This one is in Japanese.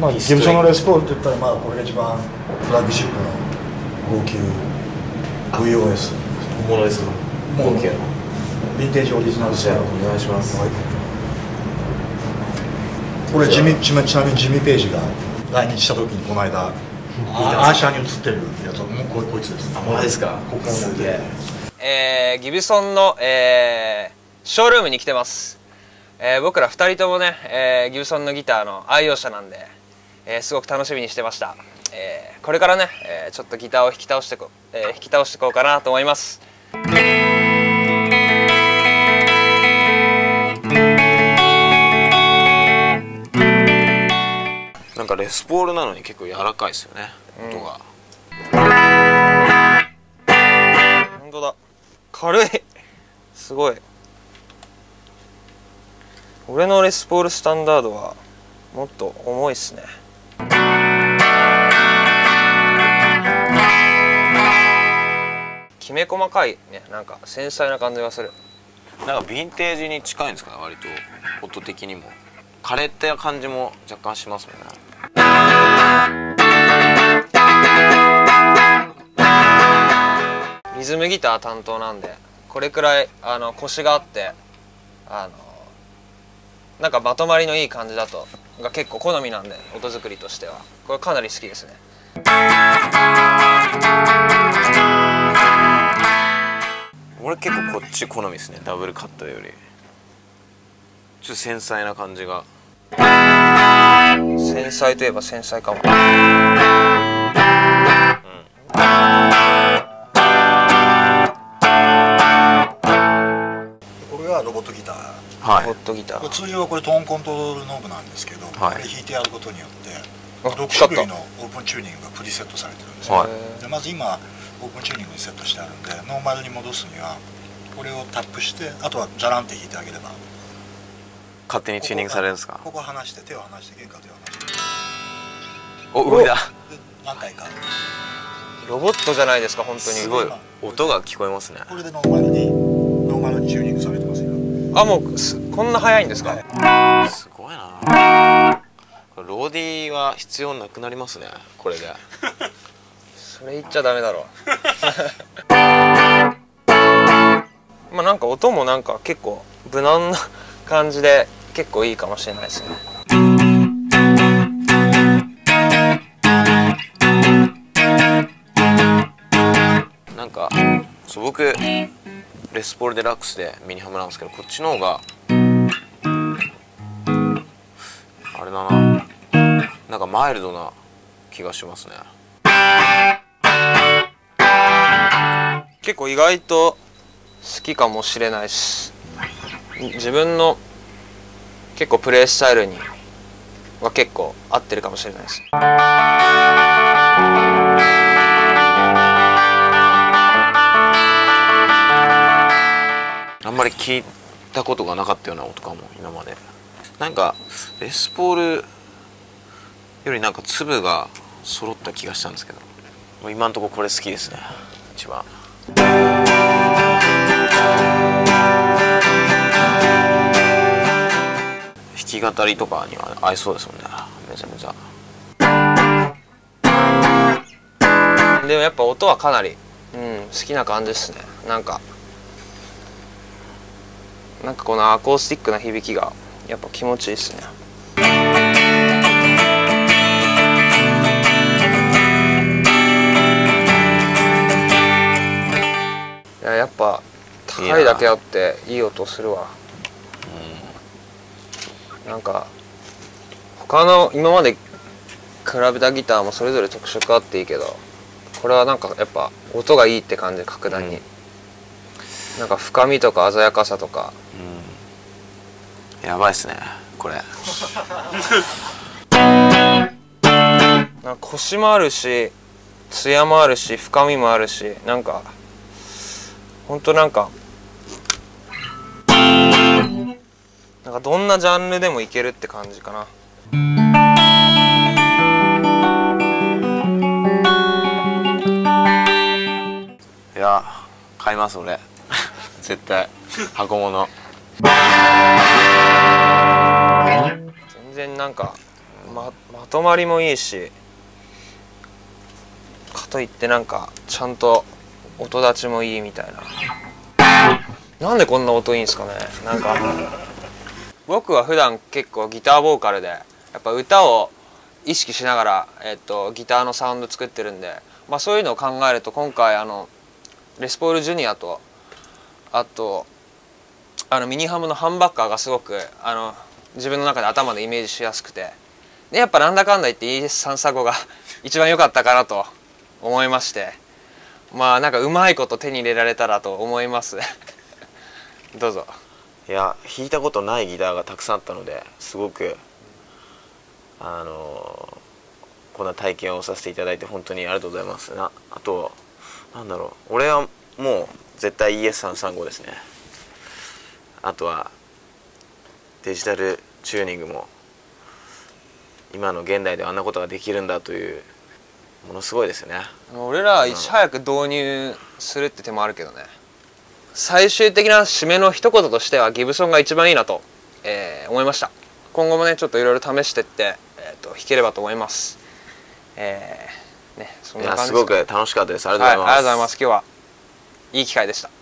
まあギブソンのレスポールって言ったらまあこれが一番フラッグシップの号泣。VOS 本物ですかもう OK ヴィンテージオリジナルじゃあお願いします、はい。これジミちなちなみにジミー・ページが来日した時にこの間あアーシャーに映ってるやつ。はもうここいつです。あマジですか？ここすげええーギブソンの、えーショールームに来てます、えー僕ら2人ともね、えーギブソンのギターの愛用者なんで、えーすごく楽しみにしてました、えーこれからね、えーちょっとギターを弾き倒してこ、えー弾き倒していこうかなと思います。なんかレスポールなのに結構柔らかいですよね、音が。本当だ。軽い。すごい俺のレスポールスタンダードはもっと重いっすね。きめ細かいね。なんか繊細な感じがする。なんかヴィンテージに近いんですかね割と。音的にも。枯れた感じも若干しますもんね。リズムギター担当なんでこれくらいあのコシがあってあのなんかまとまりのいい感じだと。が結構好みなんで音作りとしては。これかなり好きですね。俺結構こっち好みですね。ダブルカットより。ちょっと繊細な感じが。繊細といえば繊細かも。これがロボットギターはい。ホットギター。通常はこれトーンコントロールノブなんですけど、はい。これ弾いてやることによってあ6光った種類のオープンチューニングがプリセットされてるんですよ、はい。でまず今オープンチューニングにセットしてあるんでノーマルに戻すにはこれをタップしてあとはザランって弾いてあげれば勝手にチューニングされるんですか？ここ離して手を離して弦から手を離してお動いた。で何回か。ロボットじゃないですか本当に。すごい。音が聞こえますね。これでノーマルにノーマルにチューニングされてますよあもうすこんな早いんですか、はいすごいな。ローディーは必要なくなりますねこれで。それ言っちゃダメだろ。まあなんか音もなんか結構無難な感じで結構いいかもしれないですねそう僕レスポールデラックスでミニハムなんですけどこっちの方があれだな。なんかマイルドな気がしますね。結構意外と好きかもしれないし自分の結構プレイスタイルには結構合ってるかもしれないです。まり聞いたことがなかったような音かも今まで。なんかレスポールよりなんか粒が揃った気がしたんですけど。今んとここれ好きですね一番。弾き語りとかには合いそうですもんねめちゃめちゃ。でもやっぱ音はかなり、うん、好きな感じですね。なんかなんかこのアコースティックな響きがやっぱ気持ちいいですね。いややっぱ高いだけあっていい音するわ。なんか他の今まで比べたギターもそれぞれ特色あっていいけどこれはなんかやっぱ音がいいって感じ格段に、なんか深みとか鮮やかさとか。やばいっすねこれ。なんかコシもあるし艶もあるし深みもあるしなんかほんとなんかなんかどんなジャンルでもいけるって感じかな。いや買います俺絶対箱物。全然なんかままとまりもいいしかといってなんかちゃんと音立ちもいいみたいな。なんでこんな音いいんですかね？なんか僕は普段結構ギターボーカルでやっぱ歌を意識しながら、えっと、ギターのサウンド作ってるんで、まあ、そういうのを考えると今回あのレスポールジュニアとあとあのミニハムのハンバッカーがすごくあの自分の中で頭でイメージしやすくて。でやっぱなんだかんだ言って ES335 が 一番良かったかなと思いまして。まあなんかうまいこと手に入れられたらと思います。どうぞ。いや弾いたことないギターがたくさんあったのですごくあのこんな体験をさせていただいて本当にありがとうございます。なあとなんだろう。俺はもう絶対 ES335 ですね。あとはデジタルチューニングも今の現代であんなことができるんだというものすごいですよね。俺らいち早く導入するって手もあるけどね。最終的な締めの一言としてはギブソンが一番いいなと、えー思いました。今後もねちょっといろいろ試してって、えー、と弾ければと思います。えー、ねそんいな感じやすごく楽しかったです。ありがとうはい、ございます、ありがとうございます。今日はいい機会でした。